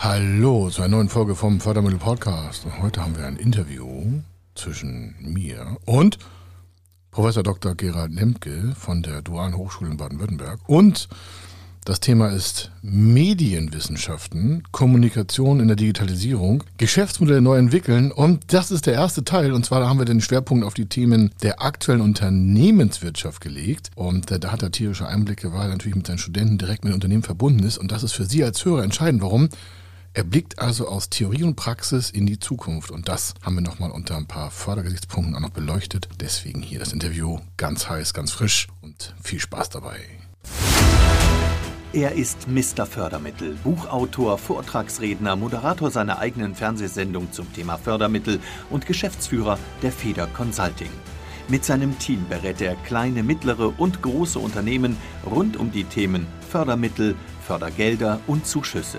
Hallo zu einer neuen Folge vom Fördermittel Podcast. Und heute haben wir ein Interview zwischen mir und Professor Dr. Gerald Lemke von der Dualen Hochschule in Baden-Württemberg. Und das Thema ist Medienwissenschaften, Kommunikation in der Digitalisierung, Geschäftsmodelle neu entwickeln. Und das ist der erste Teil. Und zwar haben wir den Schwerpunkt auf die Themen der aktuellen Unternehmenswirtschaft gelegt. Und da hat er tierische Einblicke, weil er natürlich mit seinen Studenten direkt mit dem Unternehmen verbunden ist. Und das ist für Sie als Hörer entscheidend. Warum? Er blickt also aus Theorie und Praxis in die Zukunft und das haben wir nochmal unter ein paar Fördergesichtspunkten auch noch beleuchtet. Deswegen hier das Interview ganz heiß, ganz frisch und viel Spaß dabei. Er ist Mr. Fördermittel, Buchautor, Vortragsredner, Moderator seiner eigenen Fernsehsendung zum Thema Fördermittel und Geschäftsführer der Feder Consulting. Mit seinem Team berät er kleine, mittlere und große Unternehmen rund um die Themen Fördermittel, Fördergelder und Zuschüsse.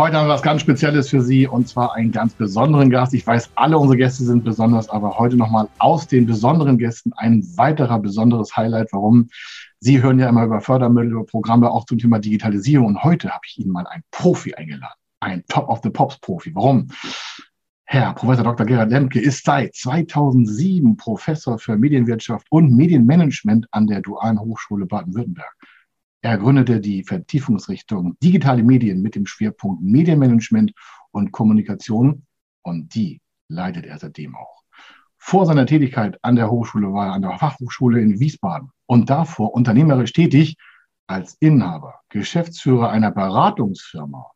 Heute haben wir was ganz Spezielles für Sie und zwar einen ganz besonderen Gast. Ich weiß, alle unsere Gäste sind besonders, aber heute nochmal aus den besonderen Gästen ein weiterer besonderes Highlight. Warum? Sie hören ja immer über Fördermittel, über Programme auch zum Thema Digitalisierung und heute habe ich Ihnen mal einen Profi eingeladen. Ein Top of the Pops Profi. Warum? Herr Professor Dr. Gerhard Lemke ist seit 2007 Professor für Medienwirtschaft und Medienmanagement an der Dualen Hochschule Baden-Württemberg. Er gründete die Vertiefungsrichtung Digitale Medien mit dem Schwerpunkt Medienmanagement und Kommunikation und die leitet er seitdem auch. Vor seiner Tätigkeit an der Hochschule war er an der Fachhochschule in Wiesbaden und davor unternehmerisch tätig als Inhaber, Geschäftsführer einer Beratungsfirma.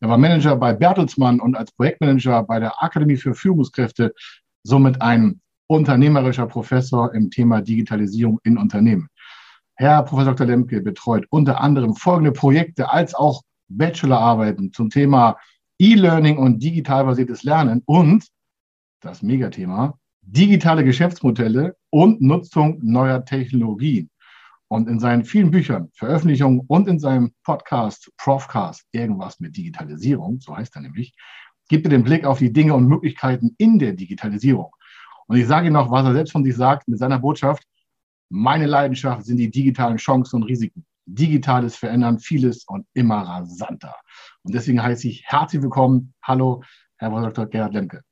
Er war Manager bei Bertelsmann und als Projektmanager bei der Akademie für Führungskräfte, somit ein unternehmerischer Professor im Thema Digitalisierung in Unternehmen. Herr Professor Dr. Lemke betreut unter anderem folgende Projekte als auch Bachelorarbeiten zum Thema E-Learning und digital basiertes Lernen und das Megathema digitale Geschäftsmodelle und Nutzung neuer Technologien. Und in seinen vielen Büchern, Veröffentlichungen und in seinem Podcast Profcast, irgendwas mit Digitalisierung, so heißt er nämlich, gibt er den Blick auf die Dinge und Möglichkeiten in der Digitalisierung. Und ich sage Ihnen noch, was er selbst von sich sagt mit seiner Botschaft, meine Leidenschaft sind die digitalen Chancen und Risiken. Digitales verändern vieles und immer rasanter. Und deswegen heiße ich herzlich willkommen. Hallo, Herr Dr. Gerhard Lemke.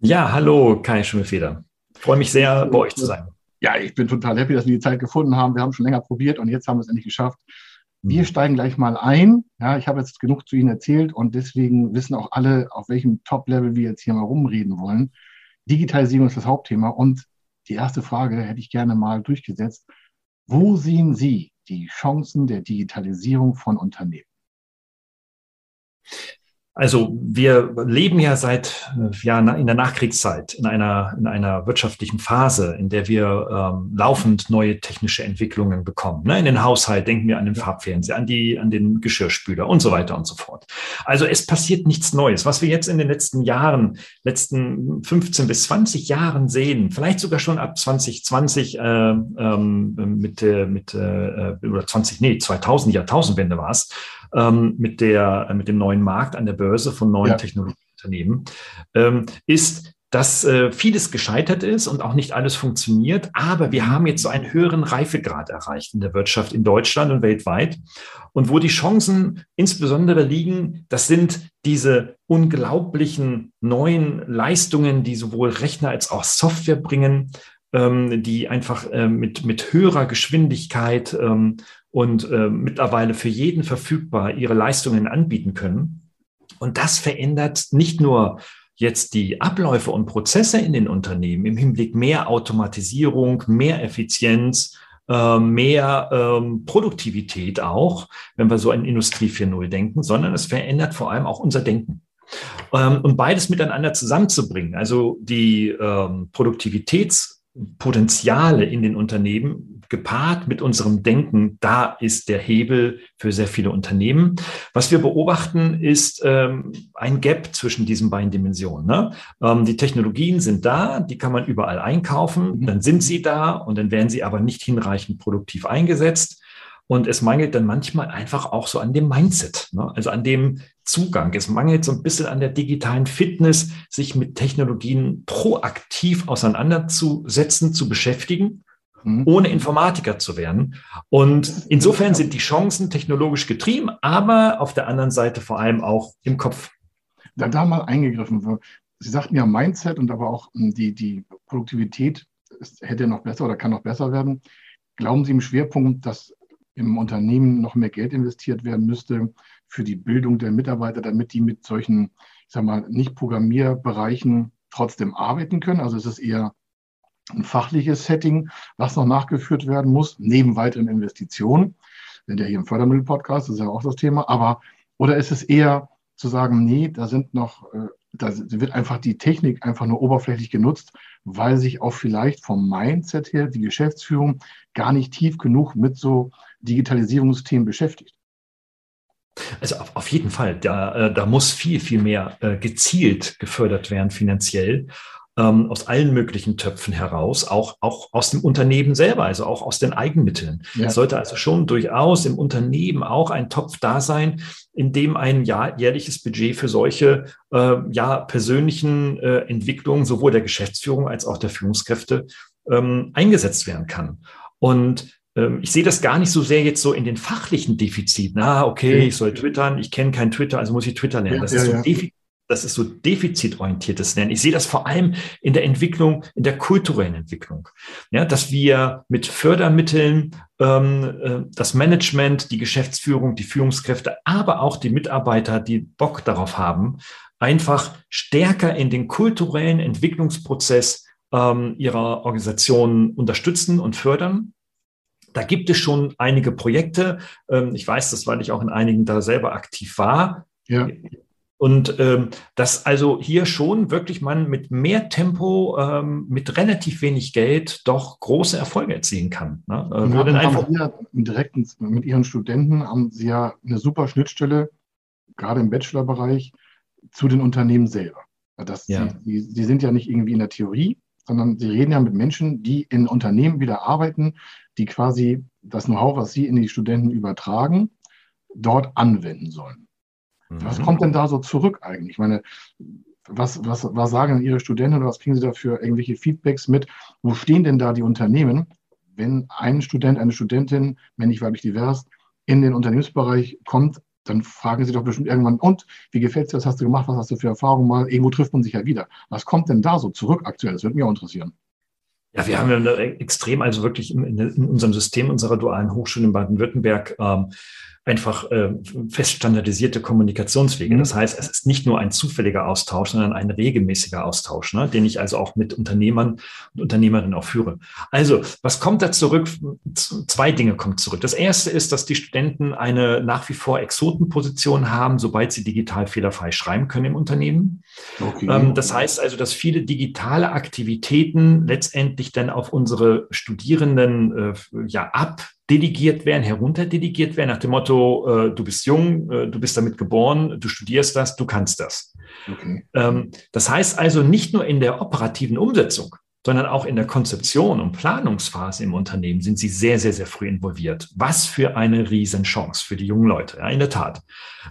Ja, hallo, Kai Schimmelfeder. Freue mich sehr, bei euch zu sein. Ja, ich bin total happy, dass wir die Zeit gefunden haben. Wir haben schon länger probiert und jetzt haben wir es endlich geschafft. Wir mhm. steigen gleich mal ein. Ja, ich habe jetzt genug zu Ihnen erzählt und deswegen wissen auch alle, auf welchem Top-Level wir jetzt hier mal rumreden wollen. Digitalisierung ist das Hauptthema und die erste Frage hätte ich gerne mal durchgesetzt. Wo sehen Sie die Chancen der Digitalisierung von Unternehmen? Also wir leben ja seit ja, in der Nachkriegszeit in einer, in einer wirtschaftlichen Phase, in der wir ähm, laufend neue technische Entwicklungen bekommen. Ne? In den Haushalt denken wir an den Farbfernseher, an, die, an den Geschirrspüler und so weiter und so fort. Also es passiert nichts Neues. Was wir jetzt in den letzten Jahren, letzten 15 bis 20 Jahren sehen, vielleicht sogar schon ab 2020 äh, ähm, mit, äh, mit äh, oder 20, nee, 2000, Jahrtausendwende war es, ähm, mit, der, mit dem neuen Markt an der Börse von neuen ja. Technologieunternehmen, ähm, ist, dass äh, vieles gescheitert ist und auch nicht alles funktioniert. Aber wir haben jetzt so einen höheren Reifegrad erreicht in der Wirtschaft in Deutschland und weltweit. Und wo die Chancen insbesondere liegen, das sind diese unglaublichen neuen Leistungen, die sowohl Rechner als auch Software bringen, ähm, die einfach äh, mit, mit höherer Geschwindigkeit ähm, und äh, mittlerweile für jeden verfügbar ihre Leistungen anbieten können. Und das verändert nicht nur jetzt die Abläufe und Prozesse in den Unternehmen im Hinblick mehr Automatisierung, mehr Effizienz, äh, mehr ähm, Produktivität auch, wenn wir so an Industrie 4.0 denken, sondern es verändert vor allem auch unser Denken. Ähm, und beides miteinander zusammenzubringen, also die ähm, Produktivitätspotenziale in den Unternehmen gepaart mit unserem Denken, da ist der Hebel für sehr viele Unternehmen. Was wir beobachten, ist ähm, ein Gap zwischen diesen beiden Dimensionen. Ne? Ähm, die Technologien sind da, die kann man überall einkaufen, mhm. dann sind sie da und dann werden sie aber nicht hinreichend produktiv eingesetzt. Und es mangelt dann manchmal einfach auch so an dem Mindset, ne? also an dem Zugang. Es mangelt so ein bisschen an der digitalen Fitness, sich mit Technologien proaktiv auseinanderzusetzen, zu beschäftigen. Ohne Informatiker zu werden. Und insofern sind die Chancen technologisch getrieben, aber auf der anderen Seite vor allem auch im Kopf. Da, da mal eingegriffen. Sie sagten ja Mindset und aber auch hm, die, die Produktivität hätte noch besser oder kann noch besser werden. Glauben Sie im Schwerpunkt, dass im Unternehmen noch mehr Geld investiert werden müsste für die Bildung der Mitarbeiter, damit die mit solchen, ich sag mal, nicht Programmierbereichen trotzdem arbeiten können. Also es ist eher ein fachliches Setting, was noch nachgeführt werden muss, neben weiteren Investitionen. Denn ja hier im Fördermittel-Podcast ist ja auch das Thema. Aber, oder ist es eher zu sagen, nee, da sind noch, äh, da wird einfach die Technik einfach nur oberflächlich genutzt, weil sich auch vielleicht vom Mindset her die Geschäftsführung gar nicht tief genug mit so Digitalisierungsthemen beschäftigt. Also auf, auf jeden Fall, da, äh, da muss viel, viel mehr äh, gezielt gefördert werden finanziell ähm, aus allen möglichen Töpfen heraus, auch, auch aus dem Unternehmen selber, also auch aus den Eigenmitteln. Ja. Es sollte also schon durchaus im Unternehmen auch ein Topf da sein, in dem ein Jahr, jährliches Budget für solche äh, ja, persönlichen äh, Entwicklungen sowohl der Geschäftsführung als auch der Führungskräfte ähm, eingesetzt werden kann. Und ähm, ich sehe das gar nicht so sehr jetzt so in den fachlichen Defiziten. Ah, okay, ich soll twittern, ich kenne kein Twitter, also muss ich Twitter lernen. Das, ja, ist, so ja. Das ist so defizitorientiertes Lernen. Ich sehe das vor allem in der Entwicklung, in der kulturellen Entwicklung. Ja, dass wir mit Fördermitteln ähm, äh, das Management, die Geschäftsführung, die Führungskräfte, aber auch die Mitarbeiter, die Bock darauf haben, einfach stärker in den kulturellen Entwicklungsprozess ähm, ihrer Organisation unterstützen und fördern da gibt es schon einige Projekte. Ähm, ich weiß das, weil ich auch in einigen da selber aktiv war. Ja. Und ähm, dass also hier schon wirklich man mit mehr Tempo, ähm, mit relativ wenig Geld doch große Erfolge erzielen kann. Ne? Äh, ja, einfach ja direkt mit Ihren Studenten haben Sie ja eine super Schnittstelle, gerade im Bachelorbereich, zu den Unternehmen selber. Das, ja. sie, sie sind ja nicht irgendwie in der Theorie, sondern Sie reden ja mit Menschen, die in Unternehmen wieder arbeiten, die quasi das Know-how, was Sie in die Studenten übertragen, dort anwenden sollen. Mhm. Was kommt denn da so zurück eigentlich? Ich meine, was, was, was sagen denn Ihre Studenten oder was kriegen Sie da für irgendwelche Feedbacks mit? Wo stehen denn da die Unternehmen, wenn ein Student, eine Studentin, männlich, weiblich, divers, in den Unternehmensbereich kommt, dann fragen sie doch bestimmt irgendwann, und wie gefällt dir, was hast du gemacht, was hast du für Erfahrungen mal? Irgendwo trifft man sich ja wieder. Was kommt denn da so zurück aktuell? Das würde mich auch interessieren. Ja, wir haben ja extrem, also wirklich in, in, unserem System unserer dualen Hochschule in Baden-Württemberg ähm, einfach äh, fest standardisierte Kommunikationswege. Mhm. Das heißt, es ist nicht nur ein zufälliger Austausch, sondern ein regelmäßiger Austausch, ne, den ich also auch mit Unternehmern und Unternehmerinnen auch führe. Also, was kommt da zurück? Zwei Dinge kommen zurück. Das erste ist, dass die Studenten eine nach wie vor Exotenposition haben, sobald sie digital fehlerfrei schreiben können im Unternehmen. Okay. Ähm, das heißt also, dass viele digitale Aktivitäten letztendlich dann auf unsere Studierenden äh, ja ab delegiert werden, herunterdelegiert werden, nach dem Motto, äh, du bist jung, äh, du bist damit geboren, du studierst das, du kannst das. Okay. Ähm, das heißt also nicht nur in der operativen Umsetzung, sondern auch in der Konzeption und Planungsphase im Unternehmen sind sie sehr, sehr, sehr früh involviert. Was für eine Riesenchance für die jungen Leute, ja, in der Tat.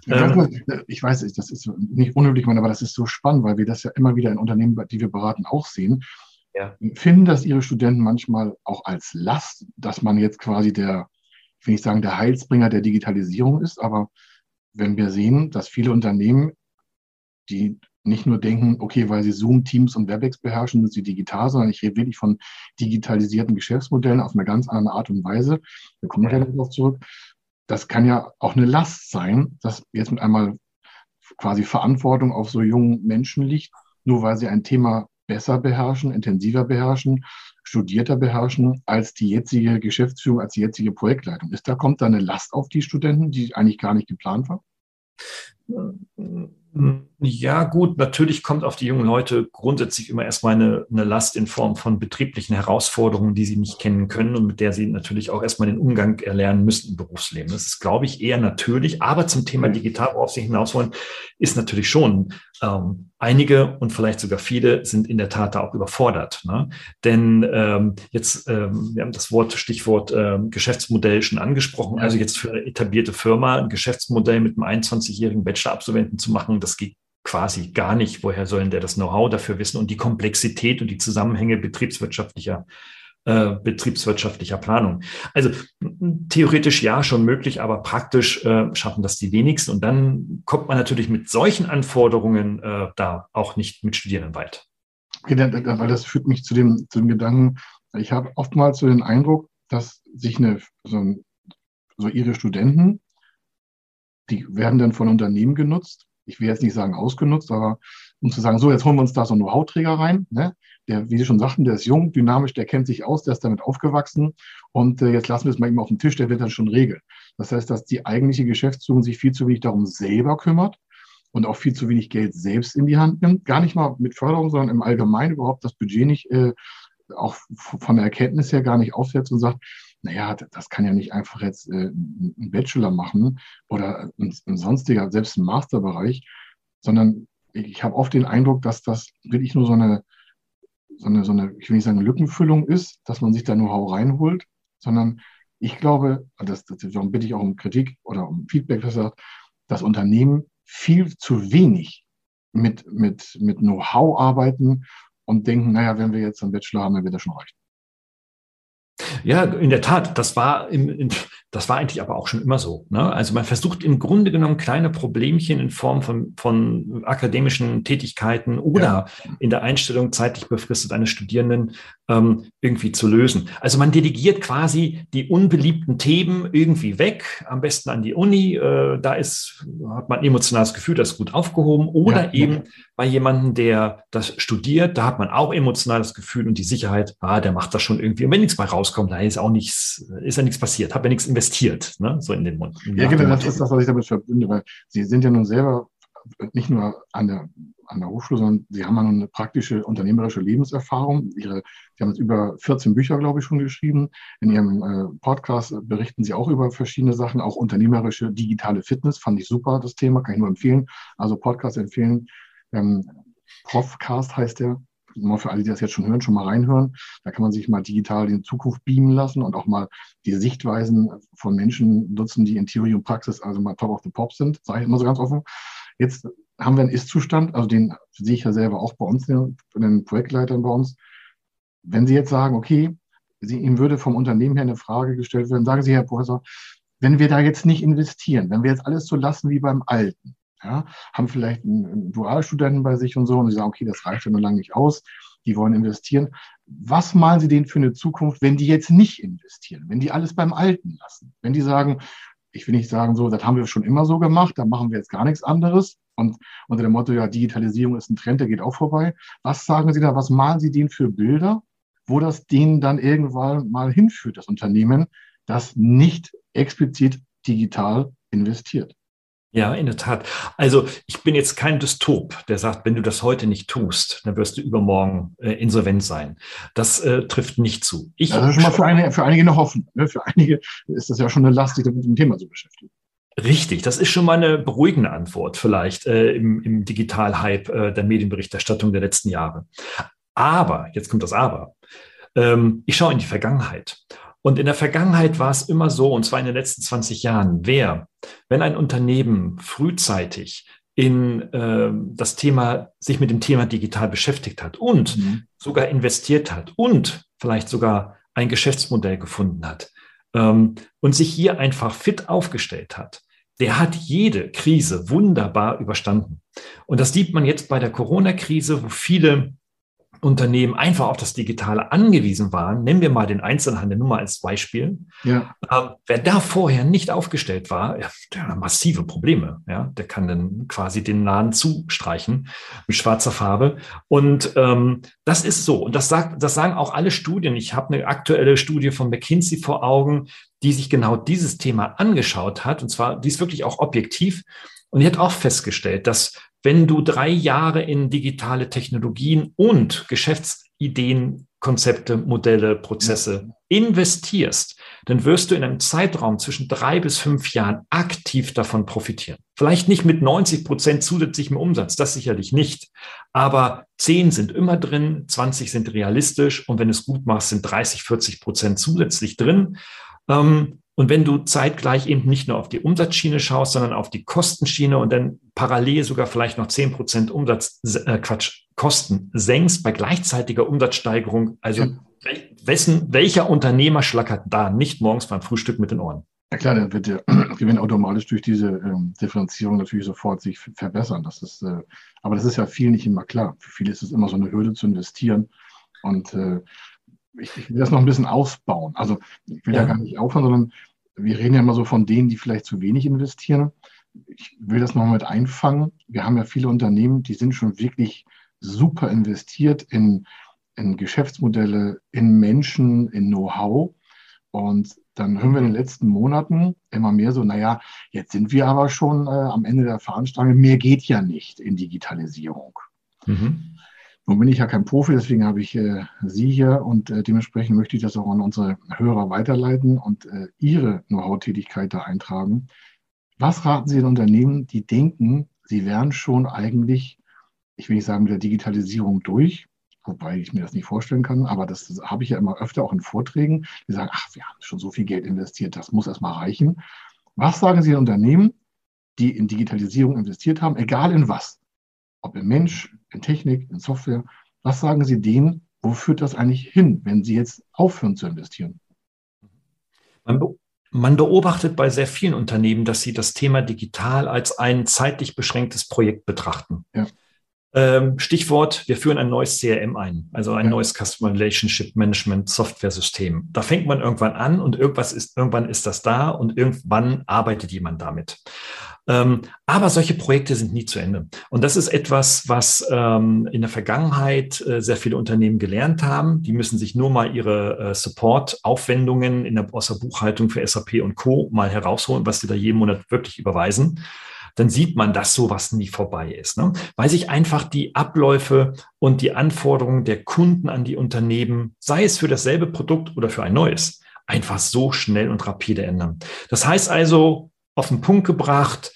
Ähm, ich weiß, das ist nicht unüblich, aber das ist so spannend, weil wir das ja immer wieder in Unternehmen, die wir beraten, auch sehen ja. Finden das Ihre Studenten manchmal auch als Last, dass man jetzt quasi der, ich will nicht sagen, der Heilsbringer der Digitalisierung ist, aber wenn wir sehen, dass viele Unternehmen, die nicht nur denken, okay, weil sie Zoom, Teams und WebEx beherrschen, sind sie digital, sondern ich rede wirklich von digitalisierten Geschäftsmodellen auf eine ganz andere Art und Weise. Wir kommen ja. darauf zurück. Das kann ja auch eine Last sein, dass jetzt mit einmal quasi Verantwortung auf so jungen Menschen liegt, nur weil sie ein Thema besser beherrschen, intensiver beherrschen, studierter beherrschen als die jetzige Geschäftsführung, als die jetzige Projektleitung. Ist da kommt da eine Last auf die Studenten, die eigentlich gar nicht geplant war? Ja, gut, natürlich kommt auf die jungen Leute grundsätzlich immer erstmal eine, eine Last in Form von betrieblichen Herausforderungen, die sie nicht kennen können und mit der sie natürlich auch erstmal den Umgang erlernen müssen im Berufsleben. Das ist, glaube ich, eher natürlich. Aber zum Thema digital, worauf Sie hinaus wollen, ist natürlich schon, ähm, einige und vielleicht sogar viele sind in der Tat da auch überfordert. Ne? Denn ähm, jetzt, ähm, wir haben das Wort, Stichwort ähm, Geschäftsmodell schon angesprochen. Also jetzt für eine etablierte Firma ein Geschäftsmodell mit einem 21-jährigen Bachelor-Absolventen zu machen, das geht quasi gar nicht. Woher sollen der das Know-how dafür wissen und die Komplexität und die Zusammenhänge betriebswirtschaftlicher äh, betriebswirtschaftlicher Planung. Also theoretisch ja schon möglich, aber praktisch äh, schaffen das die wenigsten. Und dann kommt man natürlich mit solchen Anforderungen äh, da auch nicht mit Studierenden weit. Okay, weil das führt mich zu dem, zu dem Gedanken, ich habe oftmals so den Eindruck, dass sich eine, so, so ihre Studenten, die werden dann von Unternehmen genutzt ich will jetzt nicht sagen ausgenutzt, aber um zu sagen, so, jetzt holen wir uns da so einen Know-how-Träger rein, ne? der, wie Sie schon sagten, der ist jung, dynamisch, der kennt sich aus, der ist damit aufgewachsen und äh, jetzt lassen wir es mal eben auf den Tisch, der wird dann schon regeln. Das heißt, dass die eigentliche Geschäftsführung sich viel zu wenig darum selber kümmert und auch viel zu wenig Geld selbst in die Hand nimmt. Gar nicht mal mit Förderung, sondern im Allgemeinen überhaupt das Budget nicht, äh, auch von der Erkenntnis her gar nicht aufsetzt und sagt, naja, das kann ja nicht einfach jetzt äh, ein Bachelor machen oder ein, ein sonstiger, selbst ein Masterbereich, sondern ich habe oft den Eindruck, dass das wirklich nur so eine, so eine, so eine, ich will nicht sagen Lückenfüllung ist, dass man sich da Know-how reinholt, sondern ich glaube, das, das darum bitte ich auch um Kritik oder um Feedback, dass sagt, das Unternehmen viel zu wenig mit, mit, mit Know-how arbeiten und denken, naja, wenn wir jetzt einen Bachelor haben, dann wird das schon reichen. Ja, in der Tat, das war, im, in, das war eigentlich aber auch schon immer so. Ne? Also man versucht im Grunde genommen kleine Problemchen in Form von, von akademischen Tätigkeiten oder ja. in der Einstellung zeitlich befristet eines Studierenden ähm, irgendwie zu lösen. Also man delegiert quasi die unbeliebten Themen irgendwie weg, am besten an die Uni. Äh, da ist, hat man emotionales Gefühl, das ist gut aufgehoben. Oder ja, eben. Bei jemandem, der das studiert, da hat man auch emotionales Gefühl und die Sicherheit, ah, der macht das schon irgendwie. Und wenn nichts bei rauskommt, da ist auch nichts, ist ja nichts passiert, hat ja nichts investiert, ne? so in den Mund. Ja, genau, das ist das, was ich damit verbinde, weil Sie sind ja nun selber nicht nur an der, an der Hochschule, sondern Sie haben ja nun eine praktische unternehmerische Lebenserfahrung. Ihre, Sie haben jetzt über 14 Bücher, glaube ich, schon geschrieben. In Ihrem äh, Podcast berichten Sie auch über verschiedene Sachen, auch unternehmerische digitale Fitness. Fand ich super, das Thema, kann ich nur empfehlen. Also Podcast empfehlen. Ähm, Profcast heißt der mal für alle, die das jetzt schon hören, schon mal reinhören. Da kann man sich mal digital in Zukunft beamen lassen und auch mal die Sichtweisen von Menschen nutzen, die in Theorie und Praxis also mal top of the pop sind, sage ich immer so ganz offen. Jetzt haben wir einen Ist-Zustand, also den sehe ich ja selber auch bei uns, den, den Projektleitern bei uns. Wenn Sie jetzt sagen, okay, Sie, Ihnen würde vom Unternehmen her eine Frage gestellt werden, sagen Sie, Herr Professor, wenn wir da jetzt nicht investieren, wenn wir jetzt alles so lassen wie beim Alten, ja, haben vielleicht einen, einen Dualstudenten bei sich und so und sie sagen, okay, das reicht ja nur lange nicht aus, die wollen investieren. Was malen Sie denen für eine Zukunft, wenn die jetzt nicht investieren, wenn die alles beim Alten lassen? Wenn die sagen, ich will nicht sagen, so, das haben wir schon immer so gemacht, da machen wir jetzt gar nichts anderes. Und unter dem Motto, ja, Digitalisierung ist ein Trend, der geht auch vorbei. Was sagen Sie da, was malen Sie denen für Bilder, wo das denen dann irgendwann mal hinführt, das Unternehmen, das nicht explizit digital investiert? Ja, in der Tat. Also ich bin jetzt kein Dystop, der sagt, wenn du das heute nicht tust, dann wirst du übermorgen äh, insolvent sein. Das äh, trifft nicht zu. Ich das ist schon mal für, eine, für einige noch Hoffnung. Ne? Für einige ist das ja schon eine Last, sich mit dem Thema zu beschäftigen. Richtig, das ist schon mal eine beruhigende Antwort vielleicht äh, im, im Digital-Hype äh, der Medienberichterstattung der letzten Jahre. Aber, jetzt kommt das Aber, ähm, ich schaue in die Vergangenheit. Und in der Vergangenheit war es immer so, und zwar in den letzten 20 Jahren, wer, wenn ein Unternehmen frühzeitig in äh, das Thema, sich mit dem Thema digital beschäftigt hat und mhm. sogar investiert hat und vielleicht sogar ein Geschäftsmodell gefunden hat ähm, und sich hier einfach fit aufgestellt hat, der hat jede Krise wunderbar überstanden. Und das sieht man jetzt bei der Corona-Krise, wo viele Unternehmen einfach auf das Digitale angewiesen waren, nehmen wir mal den Einzelhandel nur mal als Beispiel. Ja. Ähm, wer da vorher nicht aufgestellt war, ja, der hat massive Probleme. Ja, der kann dann quasi den Laden zustreichen mit schwarzer Farbe. Und ähm, das ist so. Und das sagt, das sagen auch alle Studien. Ich habe eine aktuelle Studie von McKinsey vor Augen, die sich genau dieses Thema angeschaut hat. Und zwar, die ist wirklich auch objektiv Und die hat auch festgestellt, dass wenn du drei Jahre in digitale Technologien und Geschäftsideen, Konzepte, Modelle, Prozesse investierst, dann wirst du in einem Zeitraum zwischen drei bis fünf Jahren aktiv davon profitieren. Vielleicht nicht mit 90 Prozent zusätzlichem Umsatz, das sicherlich nicht. Aber zehn sind immer drin, 20 sind realistisch und wenn du es gut machst, sind 30, 40 Prozent zusätzlich drin. Ähm, und wenn du zeitgleich eben nicht nur auf die Umsatzschiene schaust, sondern auf die Kostenschiene und dann parallel sogar vielleicht noch zehn Prozent Umsatz, äh, Quatsch, Kosten senkst bei gleichzeitiger Umsatzsteigerung, also ja. wessen, welcher Unternehmer schlackert da nicht morgens beim Frühstück mit den Ohren? Ja klar, dann wird der Gewinn automatisch durch diese ähm, Differenzierung natürlich sofort sich verbessern. Das ist, äh, aber das ist ja vielen nicht immer klar. Für viele ist es immer so eine Hürde zu investieren. Und äh, ich, ich, will das noch ein bisschen ausbauen. Also ich will ja, ja gar nicht aufhören, sondern wir reden ja immer so von denen, die vielleicht zu wenig investieren. Ich will das noch mit einfangen. Wir haben ja viele Unternehmen, die sind schon wirklich super investiert in, in Geschäftsmodelle, in Menschen, in Know-how. Und dann hören wir in den letzten Monaten immer mehr so, naja, jetzt sind wir aber schon äh, am Ende der Veranstaltung, mehr geht ja nicht in Digitalisierung. Mhm. Nun bin ich ja kein Profi, deswegen habe ich äh, Sie hier und äh, dementsprechend möchte ich das auch an unsere Hörer weiterleiten und äh, Ihre Know-how-Tätigkeit da eintragen. Was raten Sie den Unternehmen, die denken, sie wären schon eigentlich, ich will nicht sagen mit der Digitalisierung durch, wobei ich mir das nicht vorstellen kann, aber das, das habe ich ja immer öfter auch in Vorträgen, die sagen, ach, wir haben schon so viel Geld investiert, das muss erstmal reichen. Was sagen Sie den Unternehmen, die in Digitalisierung investiert haben, egal in was? ob in Mensch, in Technik, in Software. Was sagen Sie denen? Wo führt das eigentlich hin, wenn Sie jetzt aufhören zu investieren? Man, be man beobachtet bei sehr vielen Unternehmen, dass sie das Thema digital als ein zeitlich beschränktes Projekt betrachten. Ja. Ähm, Stichwort, wir führen ein neues CRM ein, also ein ja. neues Customer Relationship Management Software System. Da fängt man irgendwann an und irgendwas ist, irgendwann ist das da und irgendwann arbeitet jemand damit. Ähm, aber solche Projekte sind nie zu Ende. Und das ist etwas, was ähm, in der Vergangenheit äh, sehr viele Unternehmen gelernt haben. Die müssen sich nur mal ihre äh, Support-Aufwendungen der, aus der Buchhaltung für SAP und Co. mal herausholen, was sie da jeden Monat wirklich überweisen dann sieht man, dass sowas nie vorbei ist. Ne? Weil sich einfach die Abläufe und die Anforderungen der Kunden an die Unternehmen, sei es für dasselbe Produkt oder für ein neues, einfach so schnell und rapide ändern. Das heißt also, auf den Punkt gebracht,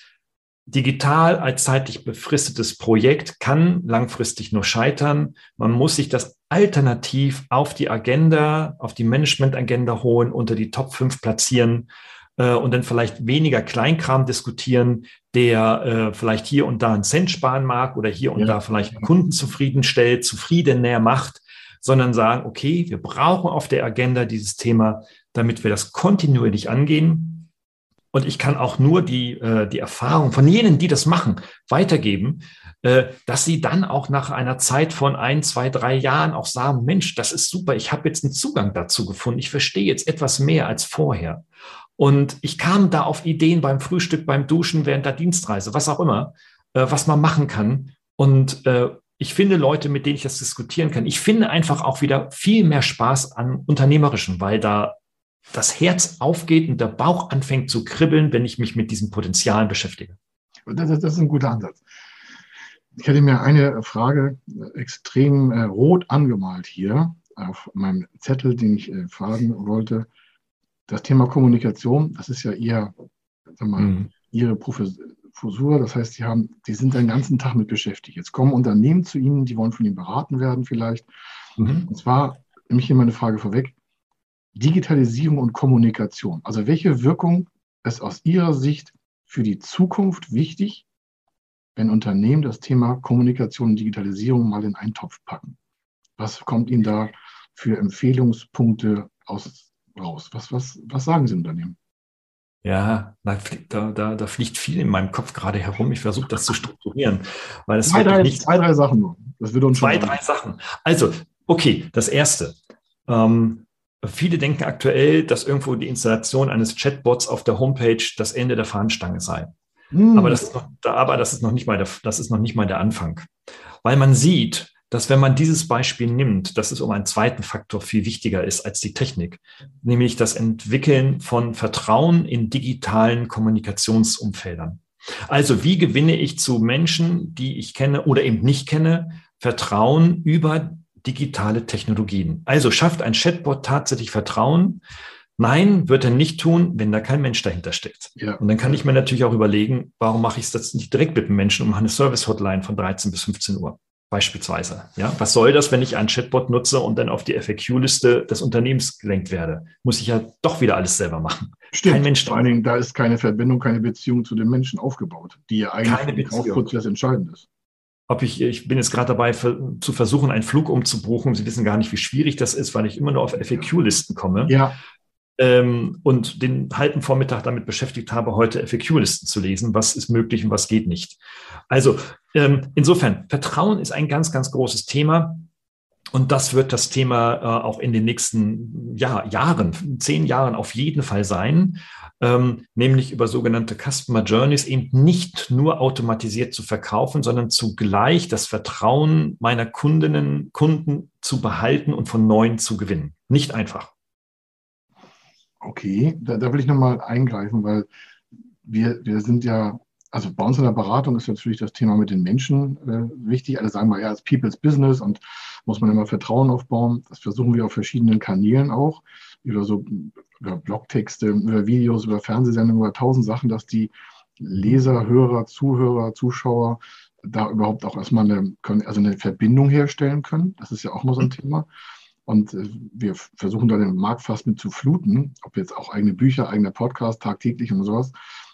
digital als zeitlich befristetes Projekt kann langfristig nur scheitern. Man muss sich das alternativ auf die Agenda, auf die Management-Agenda holen, unter die Top 5 platzieren äh, und dann vielleicht weniger Kleinkram diskutieren, der äh, vielleicht hier und da einen Cent sparen mag oder hier und ja. da vielleicht einen Kunden zufriedenstellt, zufriedener macht, sondern sagen, okay, wir brauchen auf der Agenda dieses Thema, damit wir das kontinuierlich angehen, und ich kann auch nur die, äh, die Erfahrung von jenen, die das machen, weitergeben, äh, dass sie dann auch nach einer Zeit von ein, zwei, drei Jahren auch sagen, Mensch, das ist super, ich habe jetzt einen Zugang dazu gefunden, ich verstehe jetzt etwas mehr als vorher. Und ich kam da auf Ideen beim Frühstück, beim Duschen, während der Dienstreise, was auch immer, äh, was man machen kann. Und äh, ich finde Leute, mit denen ich das diskutieren kann. Ich finde einfach auch wieder viel mehr Spaß an Unternehmerischen, weil da das Herz aufgeht und der Bauch anfängt zu kribbeln, wenn ich mich mit diesen Potenzialen beschäftige. Das, das ist ein guter Ansatz. Ich hätte mir eine Frage extrem äh, rot angemalt hier auf meinem Zettel, den ich äh, fragen wollte. Das Thema Kommunikation, das ist ja ihr, sag mal, mhm. Ihre Professur. Das heißt, Sie, haben, Sie sind den ganzen Tag mit beschäftigt. Jetzt kommen Unternehmen zu Ihnen, die wollen von Ihnen beraten werden vielleicht. Mhm. Und zwar, nämlich hier meine Frage vorweg, Digitalisierung und Kommunikation. Also welche Wirkung ist aus Ihrer Sicht für die Zukunft wichtig, wenn Unternehmen das Thema Kommunikation und Digitalisierung mal in einen Topf packen? Was kommt Ihnen da für Empfehlungspunkte aus, raus? Was, was, was sagen Sie Unternehmen? Ja, da, da, da fliegt viel in meinem Kopf gerade herum. Ich versuche das zu strukturieren. Weil es zwei, drei, nicht zwei, drei Sachen nur. Das wird uns zwei, drei Sachen. Also, okay, das erste. Ähm, Viele denken aktuell, dass irgendwo die Installation eines Chatbots auf der Homepage das Ende der Fahnenstange sei. Hm. Aber, das ist noch, aber das ist noch nicht mal der, das ist noch nicht mal der Anfang. Weil man sieht, dass wenn man dieses Beispiel nimmt, dass es um einen zweiten Faktor viel wichtiger ist als die Technik, nämlich das Entwickeln von Vertrauen in digitalen Kommunikationsumfeldern. Also wie gewinne ich zu Menschen, die ich kenne oder eben nicht kenne, Vertrauen über digitale Technologien? Also schafft ein Chatbot tatsächlich Vertrauen? Nein, wird er nicht tun, wenn da kein Mensch dahinter steckt. Ja. Und dann kann ich mir natürlich auch überlegen, warum mache ich das nicht direkt mit dem Menschen und mache eine Service-Hotline von 13 bis 15 Uhr beispielsweise. Ja, was soll das, wenn ich einen Chatbot nutze und dann auf die FAQ-Liste des Unternehmens gelenkt werde? Muss ich ja doch wieder alles selber machen. Stimmt. Kein Mensch. Vor allen Dingen, da ist keine Verbindung, keine Beziehung zu den Menschen aufgebaut, die ja eigentlich im Kaufprozess entscheidend ist. Ob ich, ich bin jetzt gerade dabei, für, zu versuchen, einen Flug umzubuchen. Sie wissen gar nicht, wie schwierig das ist, weil ich immer nur auf FAQ-Listen komme. Ja ähm, und den halben Vormittag damit beschäftigt habe, heute FAQ-Listen zu lesen, was ist möglich und was geht nicht. Also ähm, insofern, Vertrauen ist ein ganz, ganz großes Thema. Und das wird das Thema äh, auch in den nächsten ja, Jahren, zehn Jahren auf jeden Fall sein, ähm, nämlich über sogenannte Customer Journeys eben nicht nur automatisiert zu verkaufen, sondern zugleich das Vertrauen meiner Kundinnen, Kunden zu behalten und von neuen zu gewinnen. Nicht einfach. Okay, da, da will ich nochmal eingreifen, weil wir, wir sind ja, also bei uns in der Beratung ist natürlich das Thema mit den Menschen äh, wichtig. Alle sagen mal, ja, es ist People's Business und muss man immer Vertrauen aufbauen. Das versuchen wir auf verschiedenen Kanälen auch, über so über Blogtexte, über Videos, über Fernsehsendungen, über tausend Sachen, dass die Leser, Hörer, Zuhörer, Zuschauer da überhaupt auch erstmal eine, also eine Verbindung herstellen können. Das ist ja auch mal so ein Thema. Und äh, wir versuchen da den Markt fast mit zu fluten, ob jetzt auch eigene Bücher, eigene Podcasts, tagtäglich und sowas.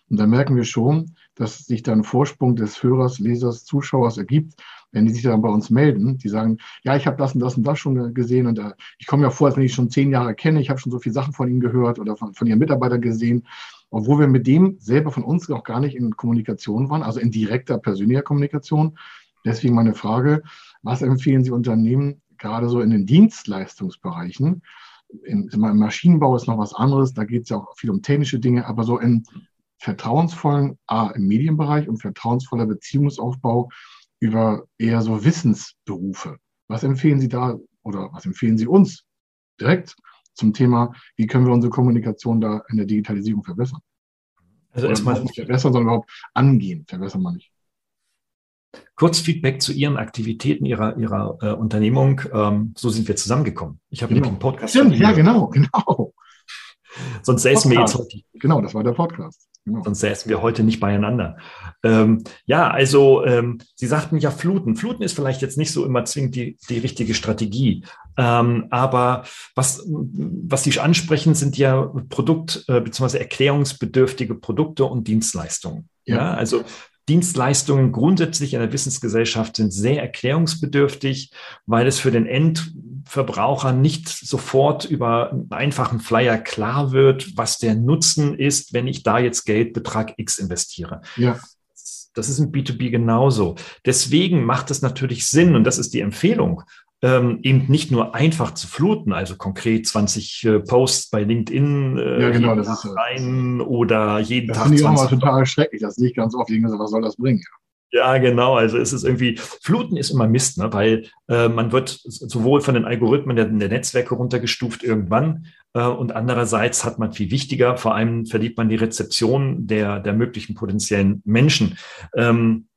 Und da merken wir schon, dass sich da ein Vorsprung des Hörers, Lesers, Zuschauers ergibt, wenn die sich dann bei uns melden. Die sagen, ja, ich habe das und das und das schon gesehen und äh, ich komme ja vor, als wenn ich schon zehn Jahre kenne, ich habe schon so viele Sachen von ihnen gehört oder von, von ihren Mitarbeitern gesehen, obwohl wir mit dem selber von uns noch gar nicht in Kommunikation waren, also in direkter persönlicher Kommunikation. Deswegen meine Frage, was empfehlen Sie Unternehmen, gerade so in den Dienstleistungsbereichen, im Maschinenbau ist noch was anderes, da geht es ja auch viel um technische Dinge, aber so in vertrauensvollen, A, im Medienbereich und vertrauensvoller Beziehungsaufbau über eher so Wissensberufe. Was empfehlen Sie da oder was empfehlen Sie uns direkt zum Thema, wie können wir unsere Kommunikation da in der Digitalisierung verbessern? Also erstmal nicht verbessern, sondern überhaupt angehen, verbessern wir nicht. Kurzfeedback zu Ihren Aktivitäten Ihrer, Ihrer äh, Unternehmung. Ähm, so sind wir zusammengekommen. Ich habe genau. einen Podcast. Stimmt, ja, genau, genau. Sonst säßen wir jetzt heute. Genau, das war der Podcast. Genau. Sonst säßen wir heute nicht beieinander. Ähm, ja, also ähm, Sie sagten ja Fluten. Fluten ist vielleicht jetzt nicht so immer zwingend die, die richtige Strategie. Ähm, aber was, was Sie ansprechen, sind ja Produkt- äh, bzw. erklärungsbedürftige Produkte und Dienstleistungen. Ja. ja. also Dienstleistungen grundsätzlich in der Wissensgesellschaft sind sehr erklärungsbedürftig, weil es für den Endverbraucher nicht sofort über einen einfachen Flyer klar wird, was der Nutzen ist, wenn ich da jetzt Geldbetrag X investiere. Ja. Das ist im B2B genauso. Deswegen macht es natürlich Sinn, und das ist die Empfehlung, ähm, eben nicht nur einfach zu fluten, also konkret 20 äh, Posts bei LinkedIn äh, ja, genau, das ist, rein oder jeden das Tag. Das finde ich auch mal total schrecklich, das sehe ich ganz oft. So, was soll das bringen? Ja, genau. Also es ist irgendwie, Fluten ist immer Mist, ne? weil äh, man wird sowohl von den Algorithmen der, der Netzwerke runtergestuft irgendwann äh, und andererseits hat man viel wichtiger, vor allem verliert man die Rezeption der, der möglichen potenziellen Menschen. Ähm,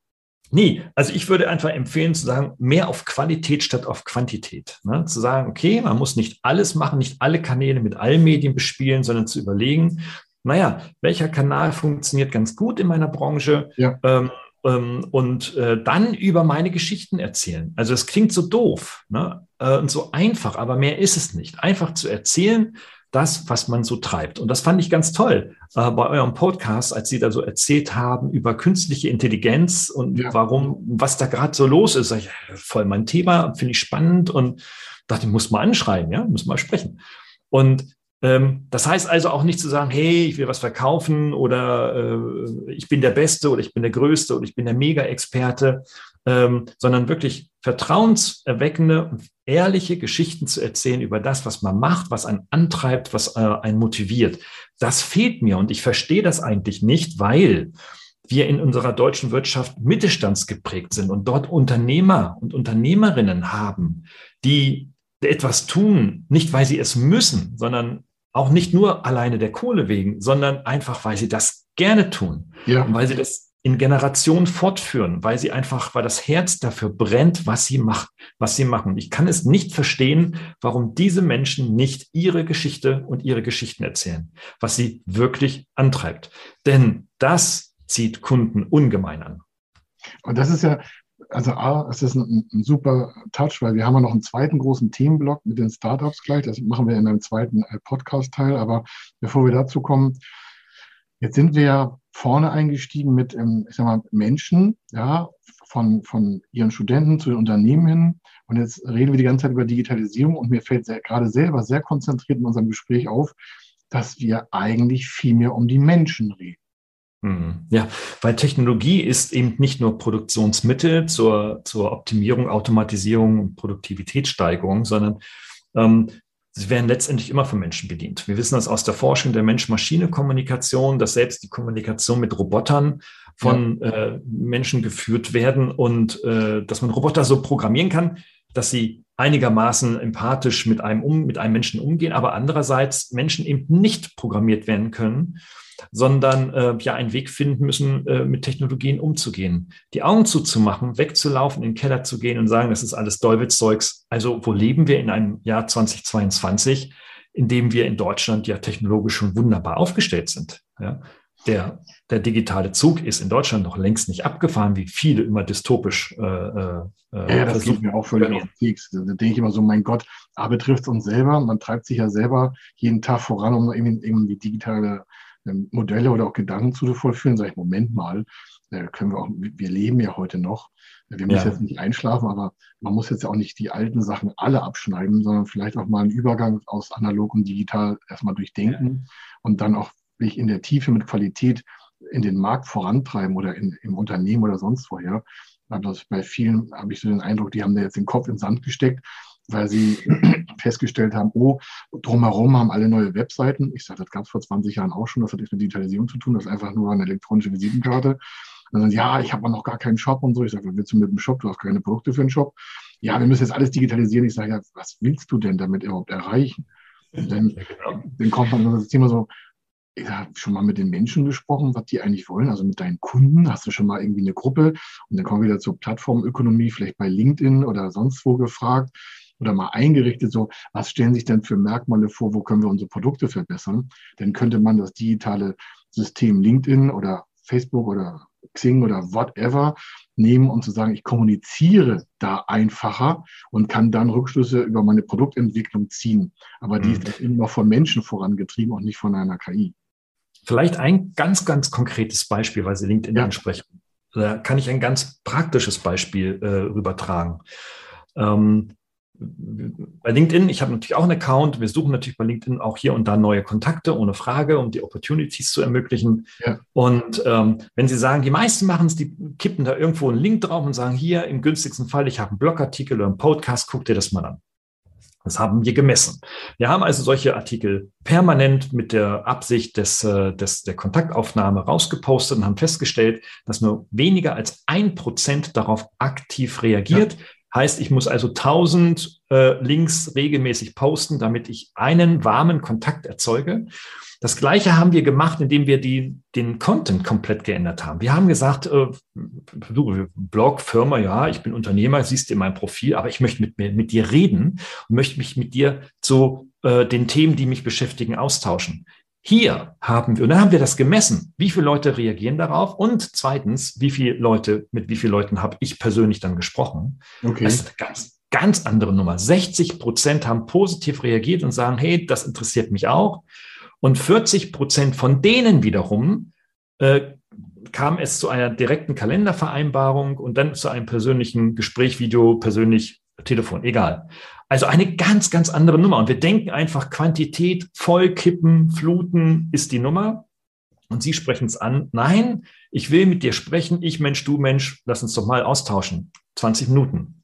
Nee, also ich würde einfach empfehlen zu sagen, mehr auf Qualität statt auf Quantität. Ne? Zu sagen, okay, man muss nicht alles machen, nicht alle Kanäle mit allen Medien bespielen, sondern zu überlegen, naja, welcher Kanal funktioniert ganz gut in meiner Branche ja. ähm, ähm, und äh, dann über meine Geschichten erzählen. Also es klingt so doof ne? äh, und so einfach, aber mehr ist es nicht. Einfach zu erzählen, das, was man so treibt. Und das fand ich ganz toll äh, bei eurem Podcast, als Sie da so erzählt haben über künstliche Intelligenz und ja. warum, was da gerade so los ist. Ich, voll mein Thema, finde ich spannend und dachte, ich muss mal anschreiben, ja, muss mal sprechen. Und ähm, das heißt also auch nicht zu sagen, hey, ich will was verkaufen oder äh, ich bin der Beste oder ich bin der Größte oder ich bin der Mega-Experte, ähm, sondern wirklich vertrauenserweckende ehrliche Geschichten zu erzählen über das, was man macht, was einen antreibt, was äh, einen motiviert. Das fehlt mir und ich verstehe das eigentlich nicht, weil wir in unserer deutschen Wirtschaft mittelstandsgeprägt sind und dort Unternehmer und Unternehmerinnen haben, die etwas tun, nicht weil sie es müssen, sondern auch nicht nur alleine der Kohle wegen, sondern einfach, weil sie das gerne tun. Ja. Und weil sie das in Generationen fortführen, weil sie einfach, weil das Herz dafür brennt, was sie macht, was sie machen. Ich kann es nicht verstehen, warum diese Menschen nicht ihre Geschichte und ihre Geschichten erzählen, was sie wirklich antreibt. Denn das zieht Kunden ungemein an. Und das ist ja, also A, es ist ein, ein, super Touch, weil wir haben ja noch einen zweiten großen Themenblock mit den Startups gleich. Das machen wir in einem zweiten äh, Podcast-Teil. Aber bevor wir dazu kommen, jetzt sind wir ja vorne eingestiegen mit, ähm, ich sag mal, Menschen, ja, von, von ihren Studenten zu den Unternehmen hin. Und jetzt reden wir die ganze Zeit über Digitalisierung und mir fällt gerade selber sehr konzentriert in unserem Gespräch auf, dass wir eigentlich viel mehr um die Menschen reden. Mhm. Ja, weil Technologie ist eben nicht nur Produktionsmittel zur, zur Optimierung, Automatisierung und Produktivitätssteigerung, sondern ähm, sie werden letztendlich immer von Menschen bedient. Wir wissen das aus der Forschung der Mensch-Maschine-Kommunikation, dass selbst die Kommunikation mit Robotern von ja. äh, Menschen geführt werden und äh, dass man Roboter so programmieren kann, dass sie einigermaßen empathisch mit einem, um, mit einem Menschen umgehen, aber andererseits Menschen eben nicht programmiert werden können sondern äh, ja einen Weg finden müssen, äh, mit Technologien umzugehen. Die Augen zuzumachen, wegzulaufen, in den Keller zu gehen und sagen, das ist alles Deufelszeugs. Also wo leben wir in einem Jahr 2022, in dem wir in Deutschland ja technologisch schon wunderbar aufgestellt sind? Ja? Der, der digitale Zug ist in Deutschland noch längst nicht abgefahren, wie viele immer dystopisch äh, äh, äh ja, das geht mir auch völlig auf Keks. Da denke ich immer so, mein Gott, A betrifft uns selber. Man treibt sich ja selber jeden Tag voran, um irgendwie, irgendwie digitale ähm, Modelle oder auch Gedanken zu vollführen, sage ich, Moment mal, äh, können wir auch, wir leben ja heute noch. Wir müssen ja. jetzt nicht einschlafen, aber man muss jetzt ja auch nicht die alten Sachen alle abschneiden, sondern vielleicht auch mal einen Übergang aus analog und digital erstmal durchdenken ja. und dann auch wirklich in der Tiefe mit Qualität in den Markt vorantreiben oder in, im Unternehmen oder sonst woher. Also bei vielen habe ich so den Eindruck, die haben da jetzt den Kopf in den Sand gesteckt weil sie festgestellt haben, oh, drumherum haben alle neue Webseiten. Ich sage, das gab es vor 20 Jahren auch schon, das hat nichts mit Digitalisierung zu tun, das ist einfach nur eine elektronische Visitenkarte. Und dann, ja, ich habe noch gar keinen Shop und so. Ich sage, was willst du mit dem Shop? Du hast keine Produkte für einen Shop. Ja, wir müssen jetzt alles digitalisieren. Ich sage, ja, was willst du denn damit überhaupt erreichen? Und dann, dann kommt man das Thema so, ich habe schon mal mit den Menschen gesprochen, was die eigentlich wollen, also mit deinen Kunden. Hast du schon mal irgendwie eine Gruppe? Und dann kommen wir wieder zur Plattformökonomie, vielleicht bei LinkedIn oder sonst wo gefragt oder mal eingerichtet, so, was stellen sich denn für Merkmale vor, wo können wir unsere Produkte verbessern? Dann könnte man das digitale System LinkedIn oder Facebook oder Xing oder whatever nehmen, um zu sagen, ich kommuniziere da einfacher und kann dann Rückschlüsse über meine Produktentwicklung ziehen. Aber die mhm. ist immer von Menschen vorangetrieben und nicht von einer KI. Vielleicht ein ganz, ganz konkretes Beispiel, weil Sie LinkedIn ja. ansprechen. Da kann ich ein ganz praktisches Beispiel äh, übertragen. Ähm, bei LinkedIn, ich habe natürlich auch einen Account. Wir suchen natürlich bei LinkedIn auch hier und da neue Kontakte, ohne Frage, um die Opportunities zu ermöglichen. Ja. Und ähm, wenn Sie sagen, die meisten machen es, die kippen da irgendwo einen Link drauf und sagen, hier im günstigsten Fall, ich habe einen Blogartikel oder einen Podcast, guck dir das mal an. Das haben wir gemessen. Wir haben also solche Artikel permanent mit der Absicht des, äh, des, der Kontaktaufnahme rausgepostet und haben festgestellt, dass nur weniger als ein Prozent darauf aktiv reagiert. Ja. Heißt, ich muss also 1000 äh, Links regelmäßig posten, damit ich einen warmen Kontakt erzeuge. Das Gleiche haben wir gemacht, indem wir die, den Content komplett geändert haben. Wir haben gesagt, äh, Blog, Firma, ja, ich bin Unternehmer, siehst du in meinem Profil, aber ich möchte mit, mit dir reden und möchte mich mit dir zu äh, den Themen, die mich beschäftigen, austauschen. Hier haben wir, und dann haben wir das gemessen, wie viele Leute reagieren darauf und zweitens, wie viele Leute, mit wie vielen Leuten habe ich persönlich dann gesprochen. Okay. Das ist eine ganz, ganz andere Nummer. 60 Prozent haben positiv reagiert und sagen, hey, das interessiert mich auch. Und 40 Prozent von denen wiederum äh, kam es zu einer direkten Kalendervereinbarung und dann zu einem persönlichen Gespräch, Video, persönlich, Telefon, egal. Also eine ganz, ganz andere Nummer. Und wir denken einfach, Quantität, Vollkippen, Fluten ist die Nummer. Und Sie sprechen es an. Nein, ich will mit dir sprechen. Ich Mensch, du Mensch, lass uns doch mal austauschen. 20 Minuten.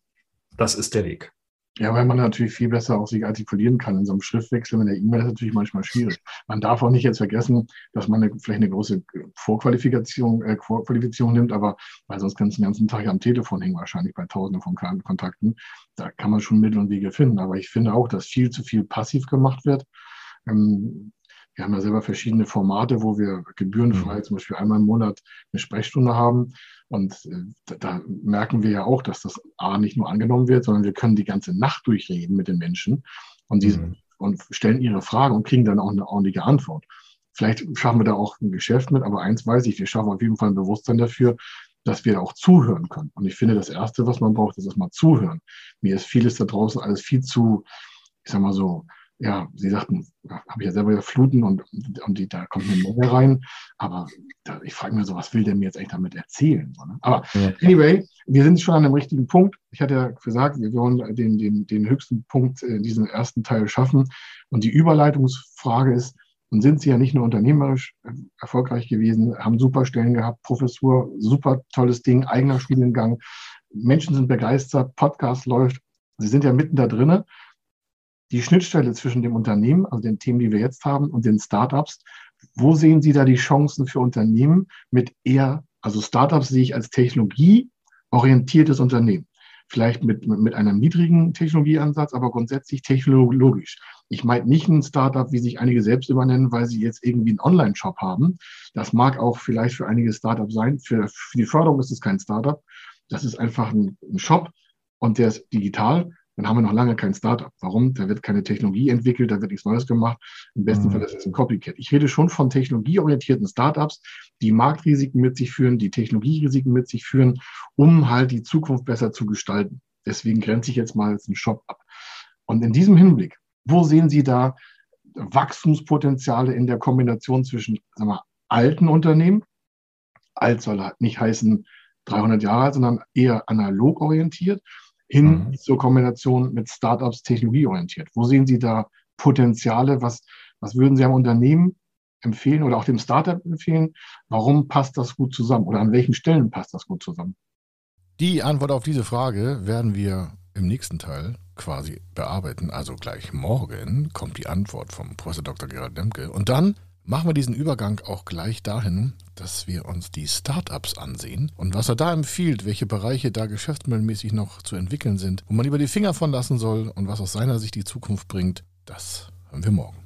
Das ist der Weg. Ja, weil man natürlich viel besser auch sich artikulieren kann. In so einem Schriftwechsel mit der E-Mail ist natürlich manchmal schwierig. Man darf auch nicht jetzt vergessen, dass man eine, vielleicht eine große Vorqualifikation, äh, Vorqualifizierung nimmt, aber weil sonst kannst du den ganzen Tag am Telefon hängen, wahrscheinlich bei tausenden von Kontakten. Da kann man schon Mittel und Wege finden. Aber ich finde auch, dass viel zu viel passiv gemacht wird. Ähm, Wir haben ja selber verschiedene Formate, wo wir gebührenfrei mhm. zum Beispiel einmal im Monat eine Sprechstunde haben. Und äh, da merken wir ja auch, dass das A nicht nur angenommen wird, sondern wir können die ganze Nacht durchreden mit den Menschen und, die, mhm. und stellen ihre Fragen und kriegen dann auch eine ordentliche Antwort. Vielleicht schaffen wir da auch ein Geschäft mit, aber eins weiß ich, wir schaffen auf jeden Fall ein Bewusstsein dafür, dass wir auch zuhören können. Und ich finde, das Erste, was man braucht, ist erstmal zuhören. Mir ist vieles da draußen alles viel zu, ich sag mal so, ja, Sie sagten, habe ich ja selber Fluten und, und die, da kommt eine Menge rein. Aber da, ich frage mich so, was will der mir jetzt eigentlich damit erzählen? So, ne? Aber ja. anyway, wir sind schon an dem richtigen Punkt. Ich hatte ja gesagt, wir wollen den, den, den höchsten Punkt in diesem ersten Teil schaffen. Und die Überleitungsfrage ist, und sind sie ja nicht nur unternehmerisch äh, erfolgreich gewesen, haben super Stellen gehabt, Professur, super tolles Ding, eigener Studiengang. Menschen sind begeistert, Podcast läuft. Sie sind ja mitten da drinnen die Schnittstelle zwischen dem Unternehmen, also den Themen, die wir jetzt haben, und den Startups. Wo sehen Sie da die Chancen für Unternehmen mit eher, also Startups sehe ich als technologieorientiertes Unternehmen. Vielleicht mit, mit einem niedrigen Technologieansatz, aber grundsätzlich technologisch. Ich meine nicht ein Startup, wie sich einige selbst übernennen, weil sie jetzt irgendwie einen Online-Shop haben. Das mag auch vielleicht für einige Startups sein. Für, für die Förderung ist es kein Startup. Das ist einfach ein, ein Shop und der ist digital dann haben wir noch lange kein Startup. Warum? Da wird keine Technologie entwickelt, da wird nichts Neues gemacht. Im besten mhm. Fall ist es ein Copycat. Ich rede schon von technologieorientierten Startups, die Marktrisiken mit sich führen, die Technologierisiken mit sich führen, um halt die Zukunft besser zu gestalten. Deswegen grenze ich jetzt mal jetzt einen Shop ab. Und in diesem Hinblick, wo sehen Sie da Wachstumspotenziale in der Kombination zwischen sagen wir, alten Unternehmen, alt soll nicht heißen 300 Jahre alt, sondern eher analog orientiert hin mhm. zur Kombination mit Startups technologieorientiert? Wo sehen Sie da Potenziale? Was, was würden Sie am Unternehmen empfehlen oder auch dem Startup empfehlen? Warum passt das gut zusammen oder an welchen Stellen passt das gut zusammen? Die Antwort auf diese Frage werden wir im nächsten Teil quasi bearbeiten. Also gleich morgen kommt die Antwort vom Professor Dr. Gerald Demke. Und dann machen wir diesen Übergang auch gleich dahin, dass wir uns die Startups ansehen und was er da empfiehlt, welche Bereiche da geschäftsmodellmäßig noch zu entwickeln sind, wo man über die Finger von lassen soll und was aus seiner Sicht die Zukunft bringt, das hören wir morgen.